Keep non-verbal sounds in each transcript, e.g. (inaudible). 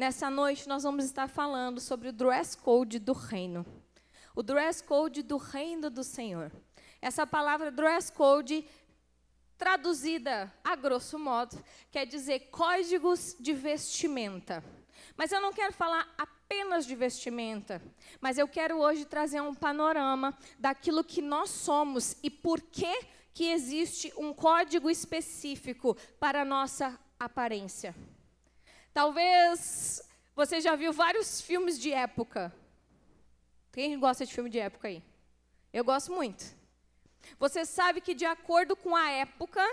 nessa noite nós vamos estar falando sobre o dress code do reino. O dress code do reino do Senhor. Essa palavra dress code, traduzida a grosso modo, quer dizer códigos de vestimenta. Mas eu não quero falar apenas de vestimenta, mas eu quero hoje trazer um panorama daquilo que nós somos e por que que existe um código específico para a nossa aparência. Talvez você já viu vários filmes de época. Quem gosta de filme de época aí? Eu gosto muito. Você sabe que, de acordo com a época,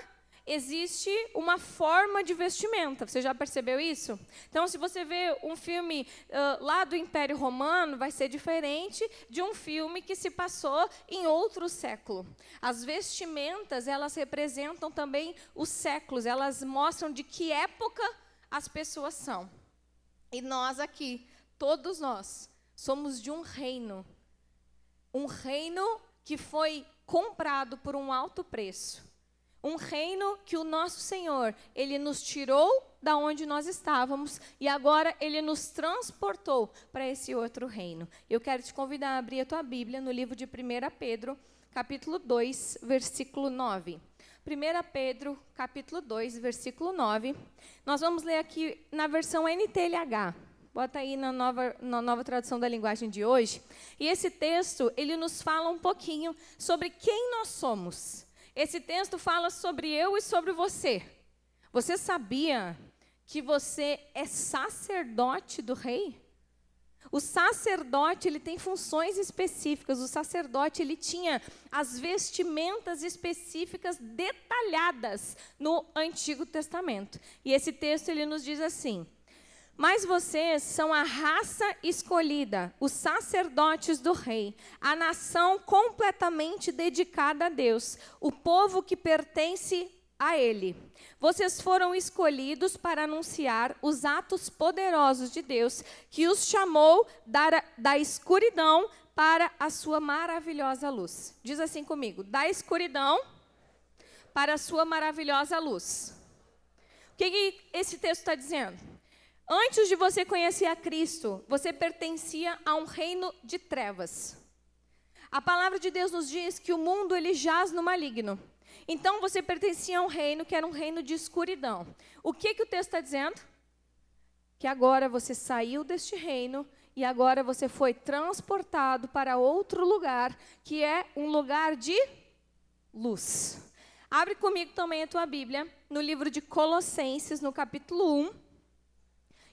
existe uma forma de vestimenta. Você já percebeu isso? Então, se você vê um filme uh, lá do Império Romano, vai ser diferente de um filme que se passou em outro século. As vestimentas, elas representam também os séculos, elas mostram de que época as pessoas são. E nós aqui, todos nós, somos de um reino. Um reino que foi comprado por um alto preço. Um reino que o nosso Senhor, ele nos tirou da onde nós estávamos e agora ele nos transportou para esse outro reino. Eu quero te convidar a abrir a tua Bíblia no livro de 1 Pedro, capítulo 2, versículo 9. 1 Pedro, capítulo 2, versículo 9. Nós vamos ler aqui na versão NTLH. Bota aí na nova, na nova tradução da linguagem de hoje. E esse texto, ele nos fala um pouquinho sobre quem nós somos. Esse texto fala sobre eu e sobre você. Você sabia que você é sacerdote do rei? O sacerdote, ele tem funções específicas. O sacerdote, ele tinha as vestimentas específicas detalhadas no Antigo Testamento. E esse texto ele nos diz assim: mas vocês são a raça escolhida, os sacerdotes do rei, a nação completamente dedicada a Deus, o povo que pertence a Ele. Vocês foram escolhidos para anunciar os atos poderosos de Deus, que os chamou da, da escuridão para a sua maravilhosa luz. Diz assim comigo: da escuridão para a sua maravilhosa luz. O que, que esse texto está dizendo? Antes de você conhecer a Cristo, você pertencia a um reino de trevas. A palavra de Deus nos diz que o mundo ele jaz no maligno. Então você pertencia a um reino que era um reino de escuridão. O que, que o texto está dizendo? Que agora você saiu deste reino e agora você foi transportado para outro lugar, que é um lugar de luz. Abre comigo também a tua Bíblia, no livro de Colossenses, no capítulo 1.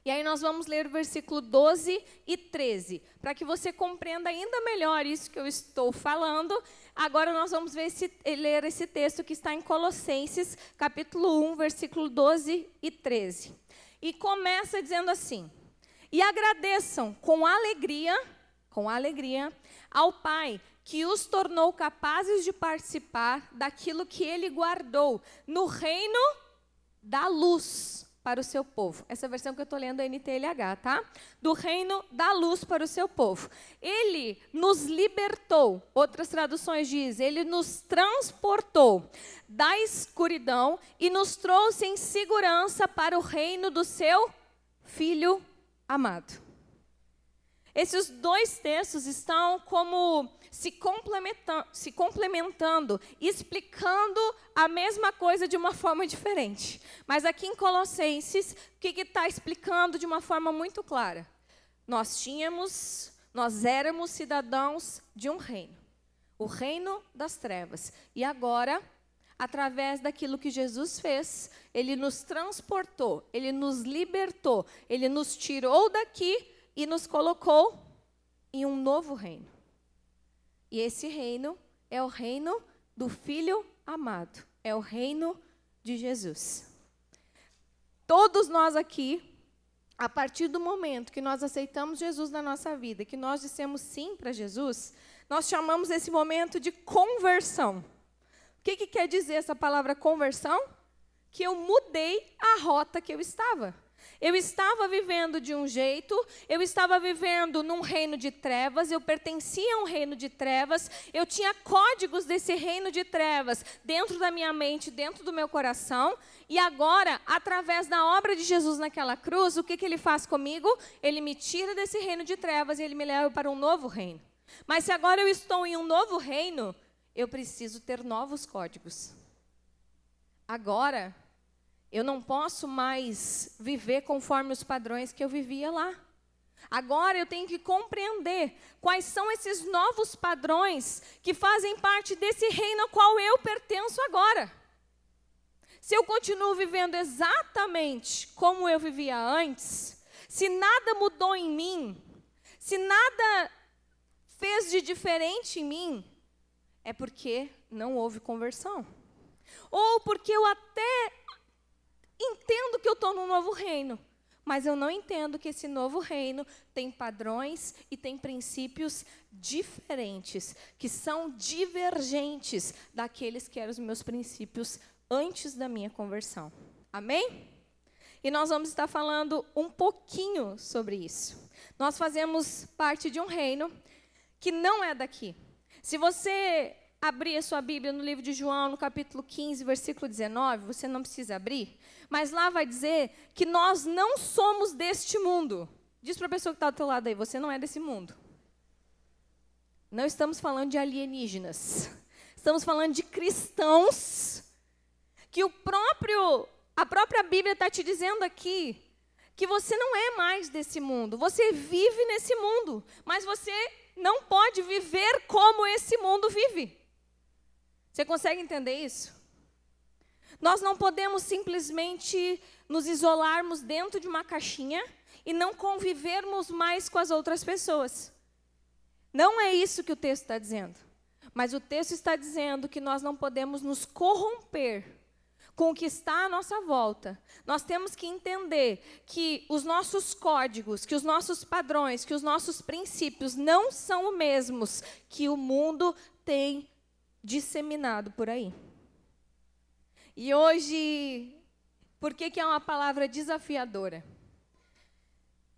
E aí nós vamos ler o versículo 12 e 13, para que você compreenda ainda melhor isso que eu estou falando. Agora nós vamos esse, ler esse texto que está em Colossenses, capítulo 1, versículo 12 e 13. E começa dizendo assim: E agradeçam com alegria, com alegria, ao Pai que os tornou capazes de participar daquilo que ele guardou no reino da luz para o seu povo. Essa versão que eu estou lendo é NTLH, tá? Do reino da luz para o seu povo. Ele nos libertou, outras traduções dizem, ele nos transportou da escuridão e nos trouxe em segurança para o reino do seu Filho amado. Esses dois textos estão como se complementando, se complementando, explicando a mesma coisa de uma forma diferente. Mas aqui em Colossenses, o que está explicando de uma forma muito clara? Nós tínhamos, nós éramos cidadãos de um reino, o reino das trevas. E agora, através daquilo que Jesus fez, ele nos transportou, ele nos libertou, ele nos tirou daqui e nos colocou em um novo reino. E esse reino é o reino do Filho amado, é o reino de Jesus. Todos nós aqui, a partir do momento que nós aceitamos Jesus na nossa vida, que nós dissemos sim para Jesus, nós chamamos esse momento de conversão. O que, que quer dizer essa palavra conversão? Que eu mudei a rota que eu estava. Eu estava vivendo de um jeito, eu estava vivendo num reino de trevas, eu pertencia a um reino de trevas, eu tinha códigos desse reino de trevas dentro da minha mente, dentro do meu coração, e agora, através da obra de Jesus naquela cruz, o que, que ele faz comigo? Ele me tira desse reino de trevas e ele me leva para um novo reino. Mas se agora eu estou em um novo reino, eu preciso ter novos códigos. Agora, eu não posso mais viver conforme os padrões que eu vivia lá. Agora eu tenho que compreender quais são esses novos padrões que fazem parte desse reino ao qual eu pertenço agora. Se eu continuo vivendo exatamente como eu vivia antes, se nada mudou em mim, se nada fez de diferente em mim, é porque não houve conversão. Ou porque eu até entendo que eu estou num novo reino, mas eu não entendo que esse novo reino tem padrões e tem princípios diferentes, que são divergentes daqueles que eram os meus princípios antes da minha conversão. Amém? E nós vamos estar falando um pouquinho sobre isso. Nós fazemos parte de um reino que não é daqui. Se você abrir a sua Bíblia no livro de João, no capítulo 15, versículo 19, você não precisa abrir, mas lá vai dizer que nós não somos deste mundo. Diz para a pessoa que está do teu lado aí, você não é desse mundo. Não estamos falando de alienígenas. Estamos falando de cristãos que o próprio, a própria Bíblia está te dizendo aqui que você não é mais desse mundo. Você vive nesse mundo, mas você não pode viver como esse mundo vive. Você consegue entender isso? Nós não podemos simplesmente nos isolarmos dentro de uma caixinha e não convivermos mais com as outras pessoas. Não é isso que o texto está dizendo. Mas o texto está dizendo que nós não podemos nos corromper com o que está à nossa volta. Nós temos que entender que os nossos códigos, que os nossos padrões, que os nossos princípios não são os mesmos que o mundo tem disseminado por aí. E hoje, por que, que é uma palavra desafiadora?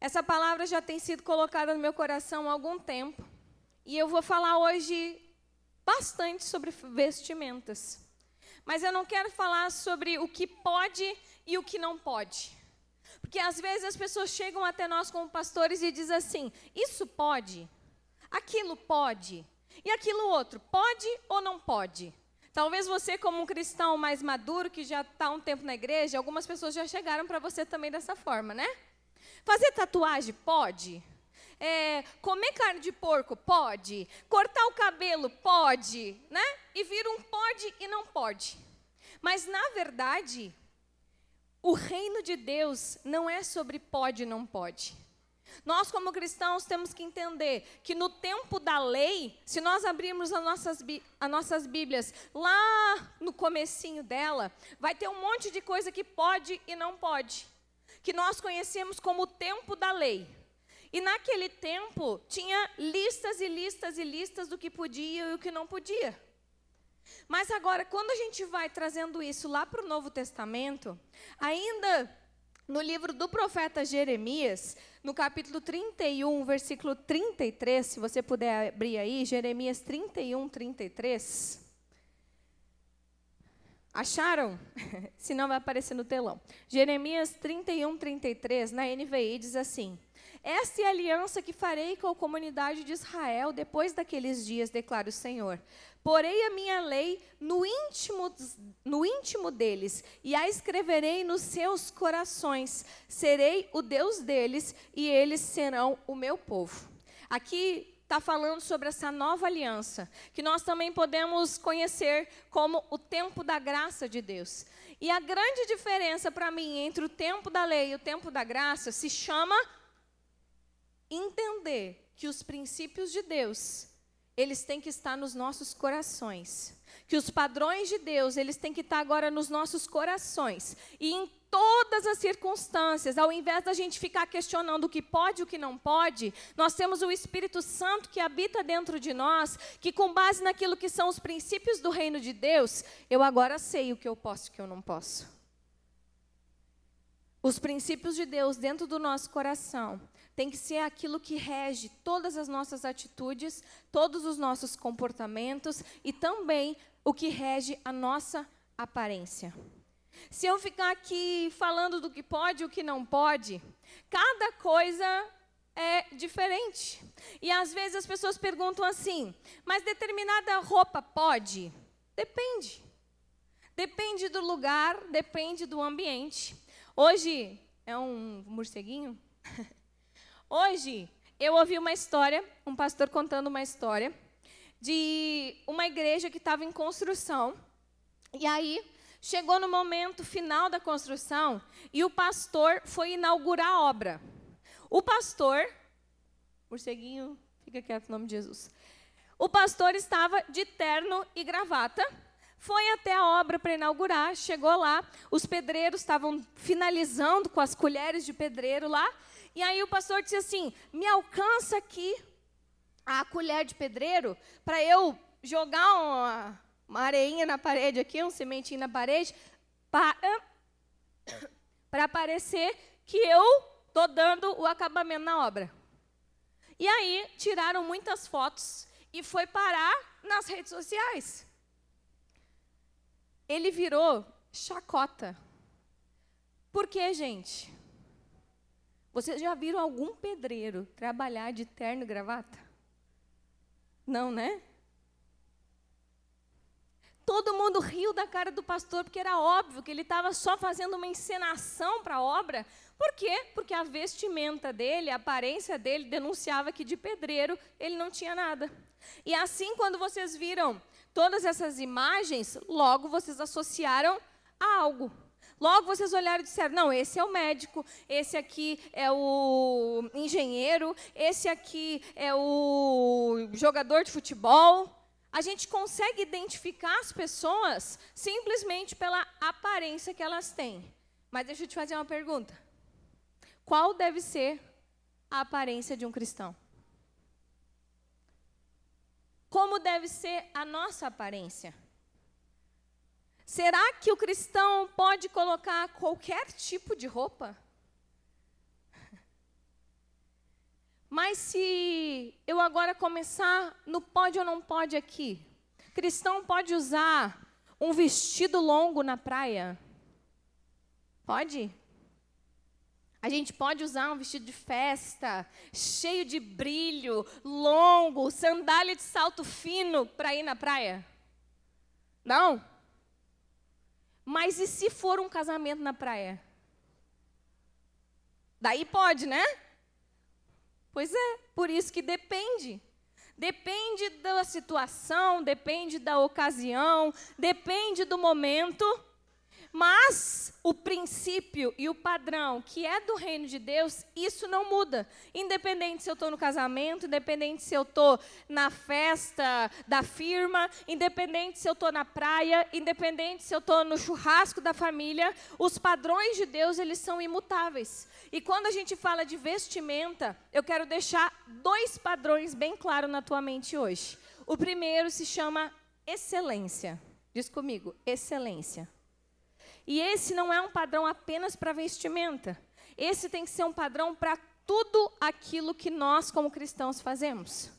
Essa palavra já tem sido colocada no meu coração há algum tempo. E eu vou falar hoje bastante sobre vestimentas. Mas eu não quero falar sobre o que pode e o que não pode. Porque às vezes as pessoas chegam até nós como pastores e dizem assim: isso pode, aquilo pode. E aquilo outro, pode ou não pode? Talvez você, como um cristão mais maduro, que já está um tempo na igreja, algumas pessoas já chegaram para você também dessa forma, né? Fazer tatuagem pode? É, comer carne de porco pode? Cortar o cabelo pode? Né? E vira um pode e não pode. Mas, na verdade, o reino de Deus não é sobre pode e não pode. Nós, como cristãos, temos que entender que no tempo da lei, se nós abrirmos as nossas, as nossas Bíblias, lá no comecinho dela, vai ter um monte de coisa que pode e não pode. Que nós conhecemos como o tempo da lei. E naquele tempo, tinha listas e listas e listas do que podia e o que não podia. Mas agora, quando a gente vai trazendo isso lá para o Novo Testamento, ainda no livro do profeta Jeremias, no capítulo 31, versículo 33, se você puder abrir aí, Jeremias 31, 33. Acharam? (laughs) se não, vai aparecer no telão. Jeremias 31, 33, na NVI, diz assim: esta é a aliança que farei com a comunidade de Israel depois daqueles dias, declara o Senhor. Porei a minha lei no íntimo, no íntimo deles e a escreverei nos seus corações. Serei o Deus deles e eles serão o meu povo. Aqui está falando sobre essa nova aliança, que nós também podemos conhecer como o tempo da graça de Deus. E a grande diferença para mim entre o tempo da lei e o tempo da graça se chama entender que os princípios de Deus eles têm que estar nos nossos corações. Que os padrões de Deus, eles têm que estar agora nos nossos corações. E em todas as circunstâncias, ao invés da gente ficar questionando o que pode e o que não pode, nós temos o Espírito Santo que habita dentro de nós, que com base naquilo que são os princípios do reino de Deus, eu agora sei o que eu posso e o que eu não posso. os princípios de Deus dentro do nosso coração tem que ser aquilo que rege todas as nossas atitudes, todos os nossos comportamentos e também o que rege a nossa aparência. Se eu ficar aqui falando do que pode e o que não pode, cada coisa é diferente. E às vezes as pessoas perguntam assim: mas determinada roupa pode? Depende. Depende do lugar, depende do ambiente. Hoje é um morceguinho? (laughs) Hoje eu ouvi uma história, um pastor contando uma história de uma igreja que estava em construção. E aí chegou no momento final da construção e o pastor foi inaugurar a obra. O pastor, morceguinho, fica quieto em nome de Jesus. O pastor estava de terno e gravata, foi até a obra para inaugurar, chegou lá, os pedreiros estavam finalizando com as colheres de pedreiro lá, e aí o pastor disse assim: me alcança aqui a colher de pedreiro para eu jogar uma, uma areinha na parede aqui, um sementinho na parede, para, (coughs) para parecer que eu estou dando o acabamento na obra. E aí tiraram muitas fotos e foi parar nas redes sociais. Ele virou chacota. Por quê, gente? Vocês já viram algum pedreiro trabalhar de terno e gravata? Não, né? Todo mundo riu da cara do pastor, porque era óbvio que ele estava só fazendo uma encenação para a obra. Por quê? Porque a vestimenta dele, a aparência dele, denunciava que de pedreiro ele não tinha nada. E assim, quando vocês viram todas essas imagens, logo vocês associaram a algo. Logo vocês olharam e disseram: não, esse é o médico, esse aqui é o engenheiro, esse aqui é o jogador de futebol. A gente consegue identificar as pessoas simplesmente pela aparência que elas têm. Mas deixa eu te fazer uma pergunta: qual deve ser a aparência de um cristão? Como deve ser a nossa aparência? Será que o cristão pode colocar qualquer tipo de roupa? (laughs) Mas se eu agora começar no pode ou não pode aqui, cristão pode usar um vestido longo na praia? Pode? A gente pode usar um vestido de festa, cheio de brilho, longo, sandália de salto fino para ir na praia? Não? Mas e se for um casamento na praia? Daí pode, né? Pois é, por isso que depende. Depende da situação, depende da ocasião, depende do momento. Mas o princípio e o padrão que é do reino de Deus, isso não muda. Independente se eu estou no casamento, independente se eu estou na festa da firma, independente se eu estou na praia, independente se eu estou no churrasco da família, os padrões de Deus, eles são imutáveis. E quando a gente fala de vestimenta, eu quero deixar dois padrões bem claros na tua mente hoje. O primeiro se chama excelência. Diz comigo, excelência. E esse não é um padrão apenas para vestimenta. Esse tem que ser um padrão para tudo aquilo que nós, como cristãos, fazemos.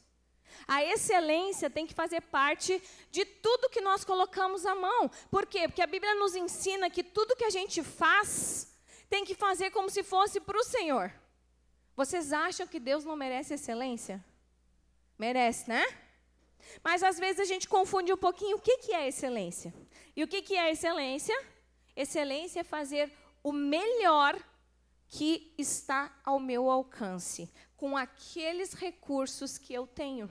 A excelência tem que fazer parte de tudo que nós colocamos à mão. Por quê? Porque a Bíblia nos ensina que tudo que a gente faz tem que fazer como se fosse para o Senhor. Vocês acham que Deus não merece excelência? Merece, né? Mas às vezes a gente confunde um pouquinho o que, que é excelência. E o que, que é excelência? Excelência é fazer o melhor que está ao meu alcance, com aqueles recursos que eu tenho.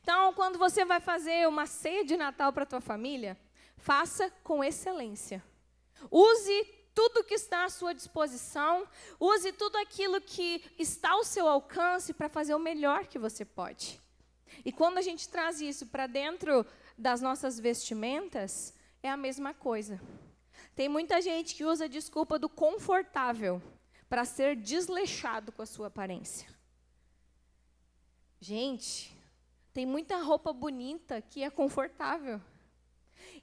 Então, quando você vai fazer uma ceia de Natal para a tua família, faça com excelência. Use tudo que está à sua disposição, use tudo aquilo que está ao seu alcance para fazer o melhor que você pode. E quando a gente traz isso para dentro das nossas vestimentas, é a mesma coisa. Tem muita gente que usa a desculpa do confortável para ser desleixado com a sua aparência. Gente, tem muita roupa bonita que é confortável.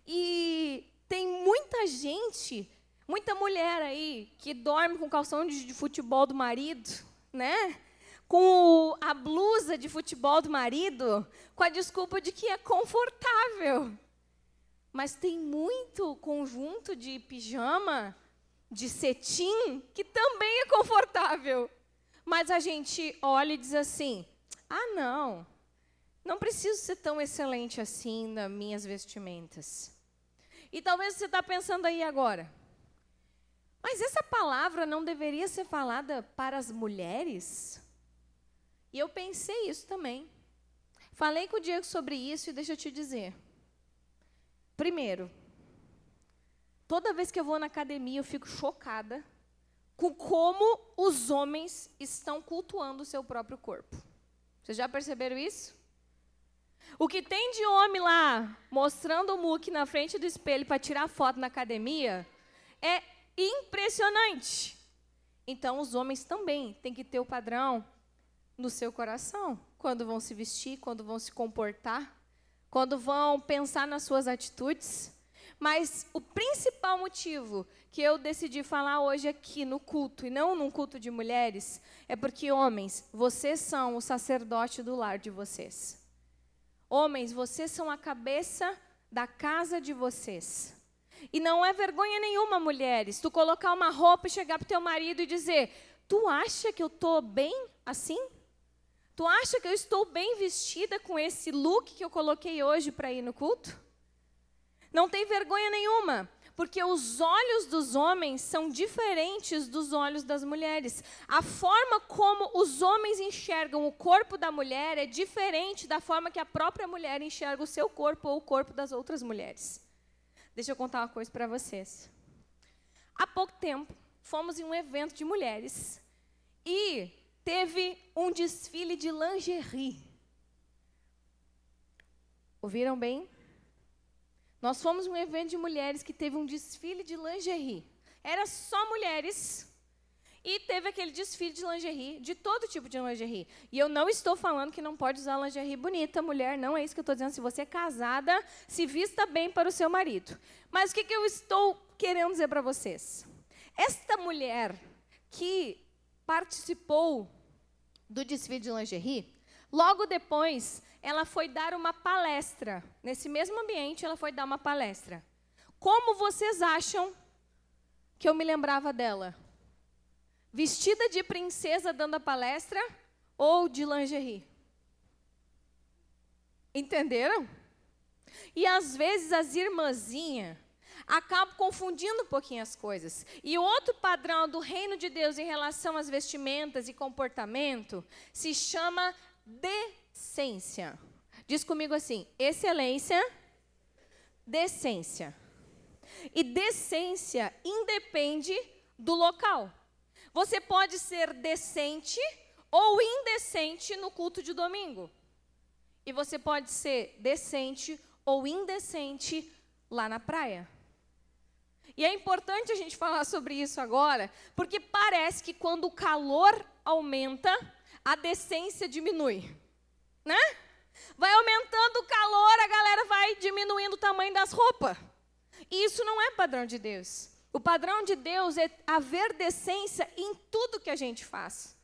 E tem muita gente Muita mulher aí que dorme com calção de, de futebol do marido, né? Com a blusa de futebol do marido, com a desculpa de que é confortável. Mas tem muito conjunto de pijama, de cetim, que também é confortável. Mas a gente olha e diz assim: ah, não, não preciso ser tão excelente assim nas minhas vestimentas. E talvez você está pensando aí agora, mas essa palavra não deveria ser falada para as mulheres? E eu pensei isso também. Falei com o Diego sobre isso e deixa eu te dizer. Primeiro, toda vez que eu vou na academia, eu fico chocada com como os homens estão cultuando o seu próprio corpo. Vocês já perceberam isso? O que tem de homem lá mostrando o muque na frente do espelho para tirar foto na academia é impressionante. Então, os homens também têm que ter o padrão no seu coração, quando vão se vestir, quando vão se comportar quando vão pensar nas suas atitudes. Mas o principal motivo que eu decidi falar hoje aqui no culto, e não num culto de mulheres, é porque, homens, vocês são o sacerdote do lar de vocês. Homens, vocês são a cabeça da casa de vocês. E não é vergonha nenhuma, mulheres, tu colocar uma roupa e chegar para teu marido e dizer: Tu acha que eu estou bem assim? Tu acha que eu estou bem vestida com esse look que eu coloquei hoje para ir no culto? Não tem vergonha nenhuma, porque os olhos dos homens são diferentes dos olhos das mulheres. A forma como os homens enxergam o corpo da mulher é diferente da forma que a própria mulher enxerga o seu corpo ou o corpo das outras mulheres. Deixa eu contar uma coisa para vocês. Há pouco tempo, fomos em um evento de mulheres e teve um desfile de lingerie. Ouviram bem? Nós fomos um evento de mulheres que teve um desfile de lingerie. Era só mulheres. E teve aquele desfile de lingerie, de todo tipo de lingerie. E eu não estou falando que não pode usar lingerie bonita, mulher, não é isso que eu estou dizendo. Se você é casada, se vista bem para o seu marido. Mas o que, que eu estou querendo dizer para vocês? Esta mulher que participou do desfile de lingerie, logo depois ela foi dar uma palestra. Nesse mesmo ambiente, ela foi dar uma palestra. Como vocês acham que eu me lembrava dela? Vestida de princesa dando a palestra ou de lingerie? Entenderam? E às vezes as irmãzinhas acabo confundindo um pouquinho as coisas. E outro padrão do reino de Deus em relação às vestimentas e comportamento se chama decência. Diz comigo assim: excelência, decência. E decência independe do local. Você pode ser decente ou indecente no culto de domingo. E você pode ser decente ou indecente lá na praia. E é importante a gente falar sobre isso agora, porque parece que quando o calor aumenta, a decência diminui, né? Vai aumentando o calor, a galera vai diminuindo o tamanho das roupas. E isso não é padrão de Deus. O padrão de Deus é haver decência em tudo que a gente faz.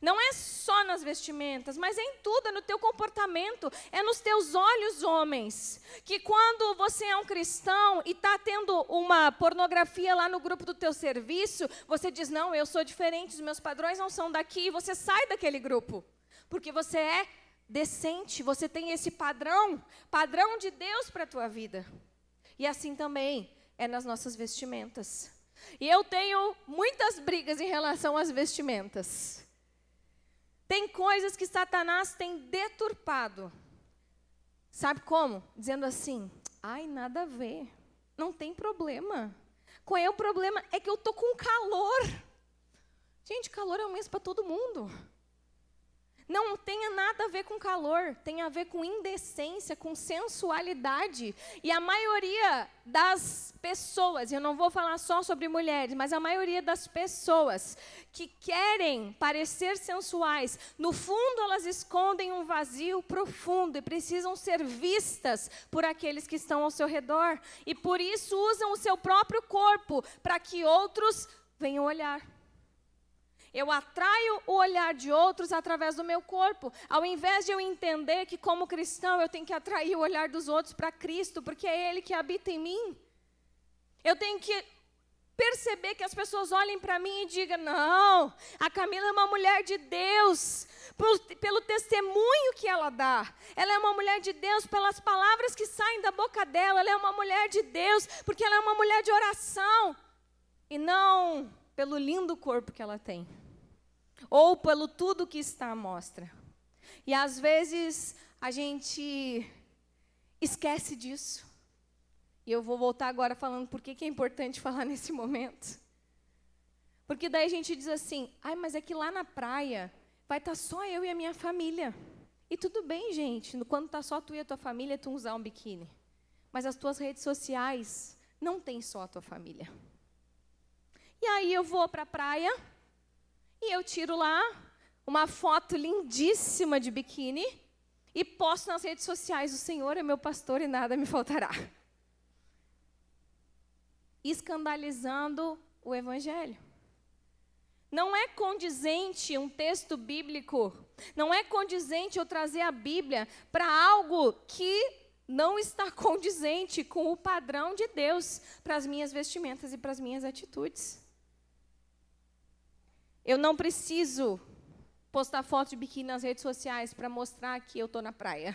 Não é só nas vestimentas, mas é em tudo, é no teu comportamento, é nos teus olhos, homens. Que quando você é um cristão e está tendo uma pornografia lá no grupo do teu serviço, você diz: Não, eu sou diferente, os meus padrões não são daqui, e você sai daquele grupo. Porque você é decente, você tem esse padrão, padrão de Deus para a tua vida. E assim também é nas nossas vestimentas. E eu tenho muitas brigas em relação às vestimentas. Tem coisas que Satanás tem deturpado. Sabe como? Dizendo assim: ai, nada a ver, não tem problema. Qual é o problema? É que eu tô com calor. Gente, calor é um mês para todo mundo. Não tenha nada a ver com calor, tem a ver com indecência, com sensualidade. E a maioria das pessoas, eu não vou falar só sobre mulheres, mas a maioria das pessoas que querem parecer sensuais, no fundo elas escondem um vazio profundo e precisam ser vistas por aqueles que estão ao seu redor. E por isso usam o seu próprio corpo para que outros venham olhar. Eu atraio o olhar de outros através do meu corpo, ao invés de eu entender que, como cristão, eu tenho que atrair o olhar dos outros para Cristo, porque é Ele que habita em mim. Eu tenho que perceber que as pessoas olhem para mim e digam: não, a Camila é uma mulher de Deus, pelo, pelo, testemunho que ela dá. Ela é uma mulher de Deus pelas palavras que saem da boca dela. Ela é uma mulher de Deus porque ela é uma mulher de oração. E não pelo lindo corpo que ela tem ou pelo tudo que está à mostra. E às vezes a gente esquece disso. E eu vou voltar agora falando por que é importante (laughs) falar nesse momento. Porque daí a gente diz assim: ai, mas é que lá na praia vai estar tá só eu e a minha família. E tudo bem, gente, quando está só tu e a tua família, tu usar um biquíni. Mas as tuas redes sociais não tem só a tua família. E aí eu vou para a praia, e eu tiro lá uma foto lindíssima de biquíni e posto nas redes sociais: O Senhor é meu pastor e nada me faltará. Escandalizando o Evangelho. Não é condizente um texto bíblico, não é condizente eu trazer a Bíblia para algo que não está (laughs) condizente com o padrão de Deus para as minhas vestimentas e para as minhas atitudes. Eu não preciso postar foto de biquíni nas redes sociais para mostrar que eu estou na praia.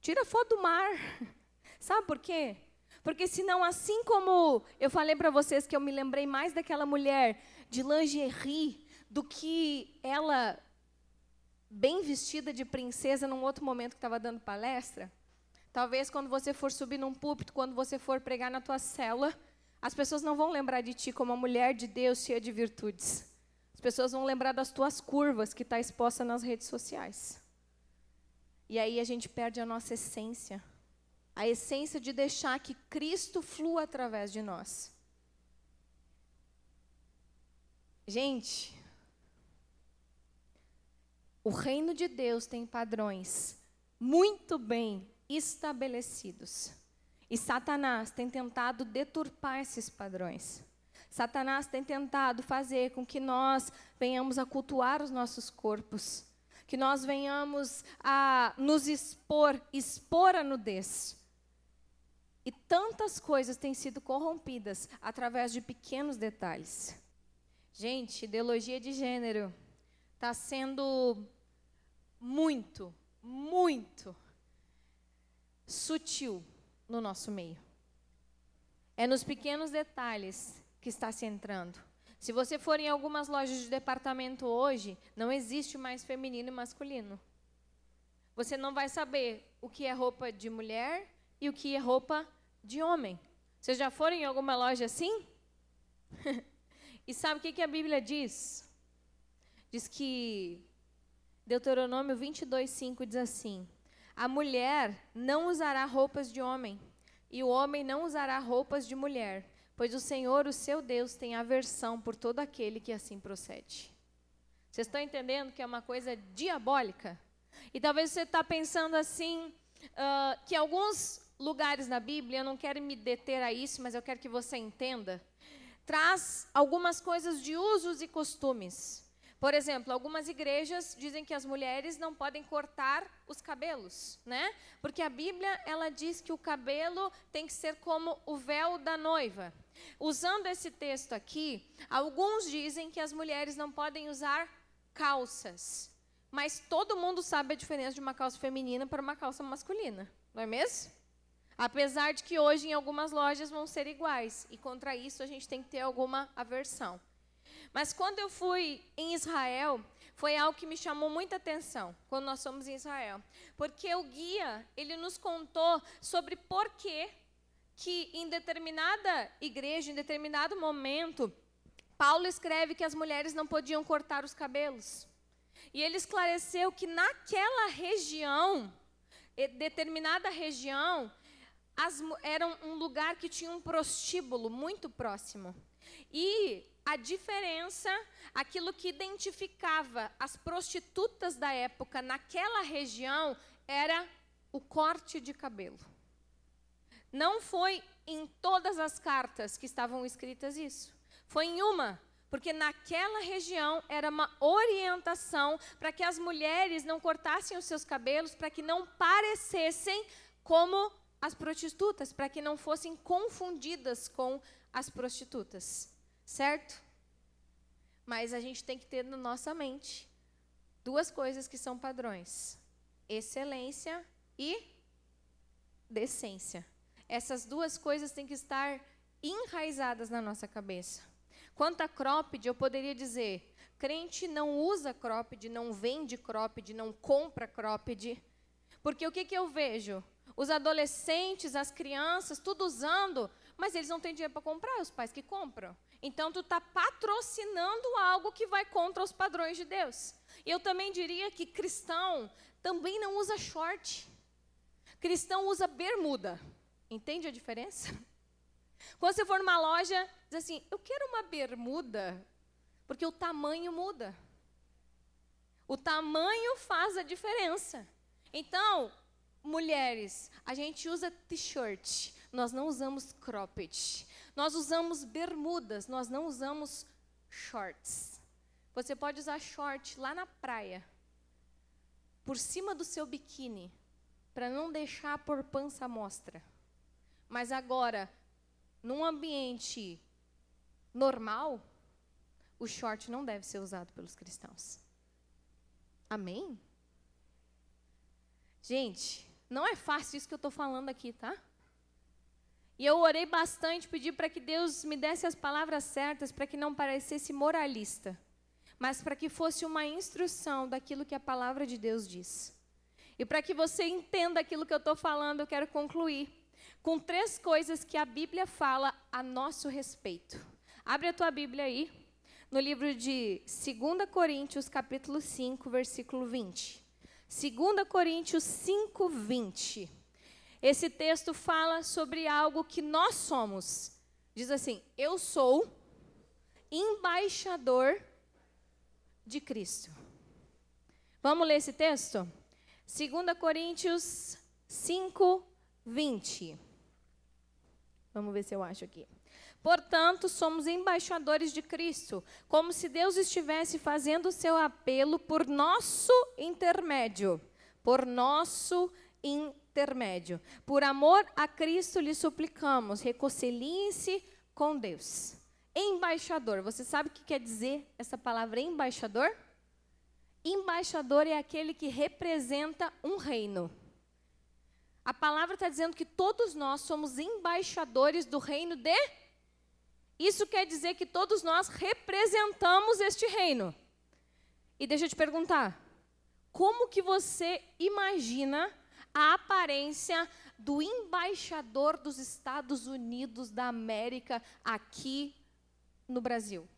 Tira foto do mar. (laughs) Sabe por quê? Porque senão, assim como eu falei para vocês que eu me lembrei mais daquela mulher de lingerie do que ela bem vestida de princesa num outro momento que estava dando palestra, talvez quando você for subir num púlpito, quando você for pregar na tua cela, as pessoas não vão lembrar de ti como uma mulher de Deus cheia de virtudes. As pessoas vão lembrar das tuas curvas que está exposta nas redes sociais. E aí a gente perde a nossa essência. A essência de deixar que Cristo flua através de nós. Gente, o reino de Deus tem padrões muito bem estabelecidos. E Satanás tem tentado deturpar esses padrões. Satanás tem tentado fazer com que nós venhamos a cultuar os nossos corpos, que nós venhamos a nos expor, expor a nudez. E tantas coisas têm sido corrompidas através de pequenos detalhes. Gente, ideologia de gênero está sendo muito, muito sutil no nosso meio. É nos pequenos detalhes que está se entrando. Se você for em algumas lojas de departamento hoje, não existe mais feminino e masculino. Você não vai saber o que é roupa de mulher e o que é roupa de homem. Vocês já foram em alguma loja assim? (laughs) e sabe o que, que a Bíblia diz? Diz que Deuteronômio 22, 5 diz assim: a mulher não usará roupas de homem, e o homem não usará roupas de mulher, pois o Senhor, o seu Deus, tem aversão por todo aquele que assim procede. Vocês estão entendendo que é uma coisa diabólica? E talvez você está pensando assim, uh, que alguns lugares na Bíblia, eu não quero me deter a isso, mas eu quero que você entenda, traz algumas coisas de usos e costumes. Por exemplo, algumas igrejas dizem que as mulheres não podem cortar os cabelos, né? Porque a Bíblia ela diz que o cabelo tem que ser como o véu da noiva. Usando esse texto aqui, alguns dizem que as mulheres não podem usar calças. Mas todo mundo sabe a diferença de uma calça feminina para uma calça masculina, não é mesmo? Apesar de que hoje em algumas lojas vão ser iguais, e contra isso a gente tem que ter alguma aversão. Mas quando eu fui em Israel, foi algo que me chamou muita atenção quando nós fomos em Israel, porque o guia ele nos contou sobre por que que em determinada igreja, em determinado momento, Paulo escreve que as mulheres não podiam cortar os cabelos. E ele esclareceu que naquela região, determinada região, as, era um lugar que tinha um prostíbulo muito próximo. E a diferença, aquilo que identificava as prostitutas da época naquela região, era o corte de cabelo. Não foi em todas as cartas que estavam escritas isso. Foi em uma, porque naquela região era uma orientação para que as mulheres não cortassem os seus cabelos, para que não parecessem como as prostitutas, para que não fossem confundidas com as prostitutas, certo? Mas a gente tem que ter na nossa mente duas coisas que são padrões: excelência e decência. Essas duas coisas têm que estar enraizadas na nossa cabeça. Quanto a cropped, eu poderia dizer: crente não usa cropped, não vende cropped, não compra cropped. Porque o que, que eu vejo? Os adolescentes, as crianças, tudo usando, mas eles não têm dinheiro para comprar, os pais que compram. Então, tu está patrocinando algo que vai contra os padrões de Deus. E eu também diria que cristão também não usa short. Cristão usa bermuda. Entende a diferença? (laughs) Quando você for numa loja, diz assim: Eu quero uma bermuda, porque o tamanho muda. O tamanho faz a diferença. Então, mulheres, a gente usa t-shirt, nós não usamos cropped. Nós usamos bermudas, nós não usamos shorts. Você pode usar short lá na praia, por cima do seu biquíni, para não deixar por pança à mostra. Mas agora, num ambiente normal, o short não deve ser usado pelos cristãos. Amém? Gente, não é fácil isso que eu estou falando aqui, tá? E eu orei bastante, pedi para que Deus me desse as palavras certas, para que não parecesse moralista, mas para que fosse uma instrução daquilo que a palavra de Deus diz. E para que você entenda aquilo que eu estou falando, eu quero concluir com três coisas que a Bíblia fala a nosso respeito. Abre a tua Bíblia aí, no livro de 2 Coríntios, capítulo 5, versículo 20. 2 Coríntios 5, 20. Esse texto fala sobre algo que nós somos. Diz assim: Eu sou embaixador de Cristo. Vamos ler esse texto? 2 Coríntios 5, 20. Vamos ver se eu acho aqui. Portanto, somos embaixadores de Cristo, como se Deus estivesse fazendo o seu apelo por nosso intermédio. Por nosso intermédio intermédio. Por amor a Cristo lhe suplicamos, reconciliem-se com Deus. Embaixador, você sabe o que quer dizer essa palavra embaixador? Embaixador é aquele que representa um reino. A palavra está dizendo que todos nós somos embaixadores do reino de. Isso quer dizer que todos nós representamos este reino. E deixa eu te perguntar, como que você imagina a aparência do embaixador dos Estados Unidos da América aqui no Brasil.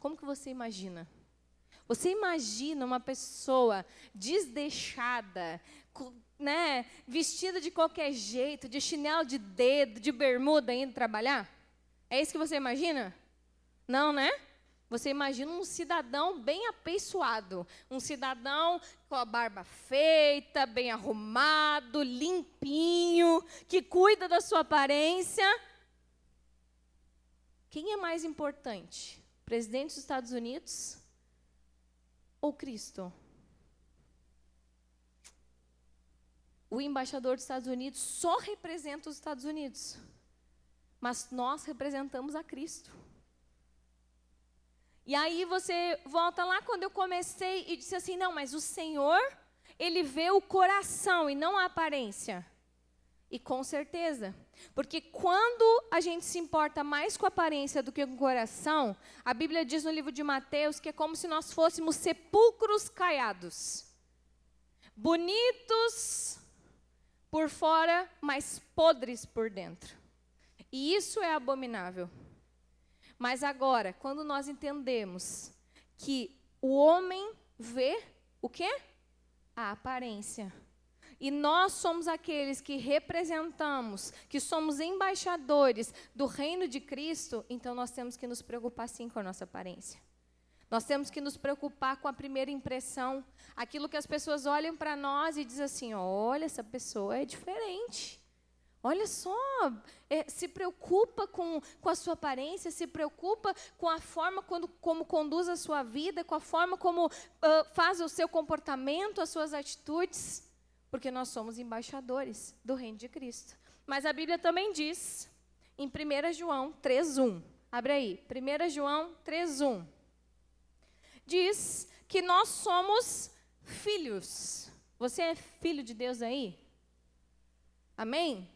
Como que você imagina? Você imagina uma pessoa desdeixada, né, vestida de qualquer jeito, de chinelo de dedo, de bermuda indo trabalhar? É isso que você imagina? Não, né? Você imagina um cidadão bem apeiçoado, um cidadão com a barba feita, bem arrumado, limpinho, que cuida da sua aparência. Quem é mais importante? Presidente dos Estados Unidos ou Cristo? O embaixador dos Estados Unidos só representa os Estados Unidos, mas nós representamos a Cristo. E aí você volta lá quando eu comecei e disse assim: não, mas o Senhor, ele vê o coração e não a aparência. E com certeza, porque quando a gente se importa mais com a aparência do que com o coração, a Bíblia diz no livro de Mateus que é como se nós fôssemos sepulcros caiados, bonitos por fora, mas podres por dentro. E isso é abominável. Mas agora, quando nós entendemos que o homem vê o quê? A aparência. E nós somos aqueles que representamos, que somos embaixadores do reino de Cristo, então nós temos que nos preocupar sim com a nossa aparência. Nós temos que nos preocupar com a primeira impressão, aquilo que as pessoas olham para nós e dizem assim: olha, essa pessoa é diferente. Olha só, é, se preocupa com, com a sua aparência, se preocupa com a forma quando, como conduz a sua vida, com a forma como uh, faz o seu comportamento, as suas atitudes, porque nós somos embaixadores do reino de Cristo. Mas a Bíblia também diz, em 1 João 3,1, abre aí, 1 João 3,1 diz que nós somos filhos. Você é filho de Deus aí? Amém?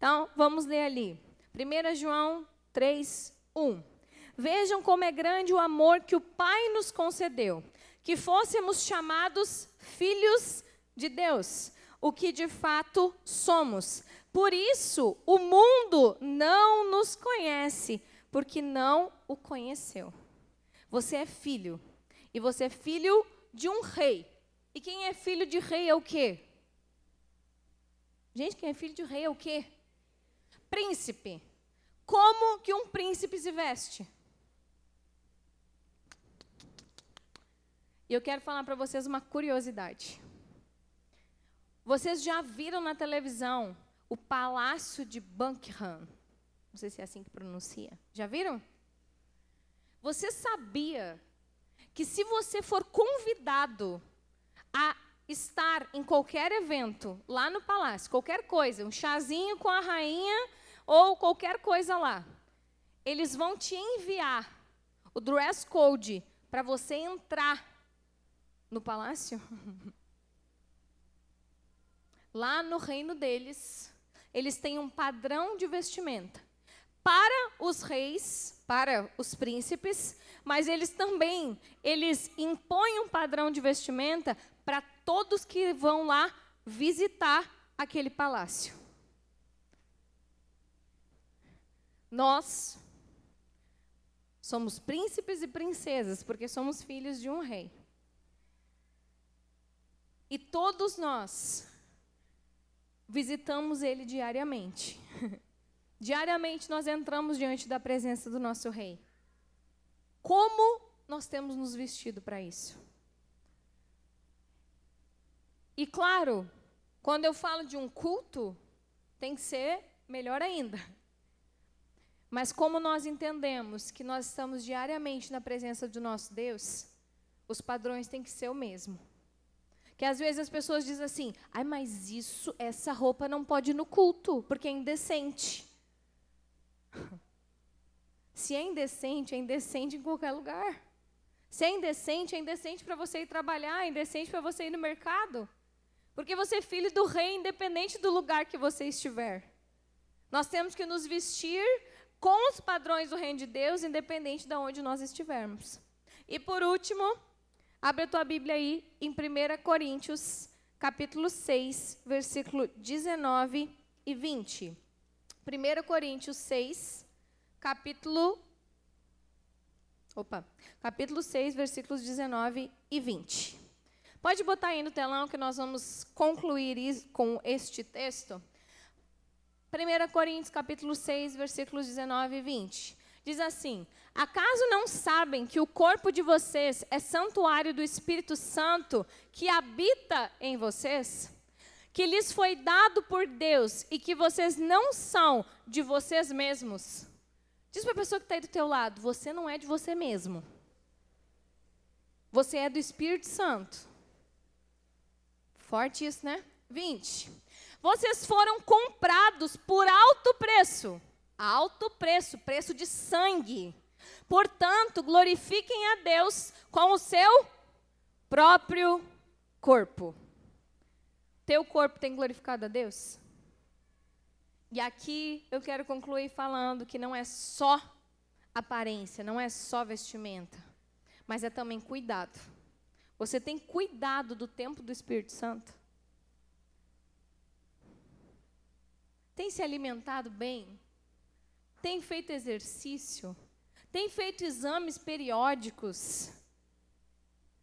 Então, vamos ler ali. 1 João 3, 1. Vejam como é grande o amor que o Pai nos concedeu, que fôssemos chamados filhos de Deus, o que de fato somos. Por isso, o mundo não nos conhece, porque não o conheceu. Você é filho. E você é filho de um rei. E quem é filho de rei é o quê? Gente, quem é filho de rei é o quê? Príncipe. Como que um príncipe se veste? E eu quero falar para vocês uma curiosidade. Vocês já viram na televisão o Palácio de Buckingham? Não sei se é assim que pronuncia. Já viram? Você sabia que se você for convidado a estar em qualquer evento lá no palácio, qualquer coisa, um chazinho com a rainha ou qualquer coisa lá, eles vão te enviar o dress code para você entrar no palácio? (laughs) Lá no reino deles, eles têm um padrão de vestimenta para os reis, para os príncipes, mas eles também, eles impõem um padrão de vestimenta para todos que vão lá visitar aquele palácio. Nós somos príncipes e princesas porque somos filhos de um rei. E todos nós visitamos ele diariamente. (laughs) Diariamente nós entramos diante da presença do nosso Rei. Como nós temos nos vestido para isso? E claro, quando eu falo de um culto, tem que ser melhor ainda. Mas como nós entendemos que nós estamos diariamente na presença do nosso Deus, os padrões têm que ser o mesmo. Que às vezes as pessoas dizem assim: "Ai, mas isso, essa roupa não pode ir no culto, porque é indecente". (laughs) Se é indecente, é indecente em qualquer lugar. Se é indecente, é indecente para você ir trabalhar, é indecente para você ir no mercado. Porque você é filho do rei, independente do lugar que você estiver. Nós temos que nos vestir com os padrões do reino de Deus, independente de onde nós estivermos. E por último, abre a tua Bíblia aí em 1 Coríntios, capítulo 6, versículo 19 e 20. 1 Coríntios 6, capítulo. Opa, capítulo 6, versículos 19 e 20. Pode botar aí no telão que nós vamos concluir com este texto. 1 Coríntios capítulo 6, versículos 19 e 20. Diz assim: Acaso não sabem que o corpo de vocês é santuário do Espírito Santo que habita em vocês? que lhes foi dado por Deus e que vocês não são de vocês mesmos. Diz para a pessoa que está aí do teu lado, você não é de você mesmo. Você é do Espírito Santo. Forte isso, né? 20. Vocês foram comprados por alto preço. Alto preço, preço de sangue. Portanto, glorifiquem a Deus com o seu próprio corpo. Teu corpo tem glorificado a Deus? E aqui eu quero concluir falando que não é só aparência, não é só vestimenta, mas é também cuidado. Você tem cuidado do tempo do Espírito Santo? Tem se alimentado bem? Tem feito exercício? Tem feito exames periódicos?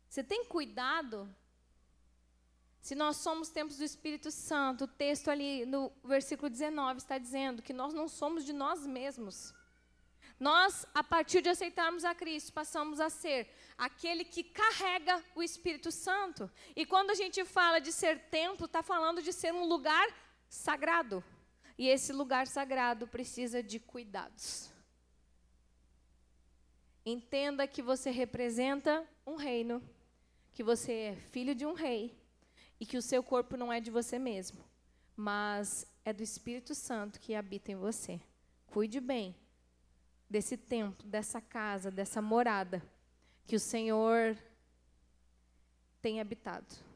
Você tem cuidado? Se nós somos templos do Espírito Santo, o texto ali no versículo 19 está dizendo que nós não somos de nós mesmos. Nós, a partir de aceitarmos a Cristo, passamos a ser aquele que carrega o Espírito Santo. E quando a gente fala de ser templo, está falando de ser um lugar sagrado. E esse lugar sagrado precisa de cuidados. Entenda que você representa um reino, que você é filho de um rei e que o seu corpo não é de você mesmo, mas é do Espírito Santo que habita em você. Cuide bem desse templo, dessa casa, dessa morada que o Senhor tem habitado.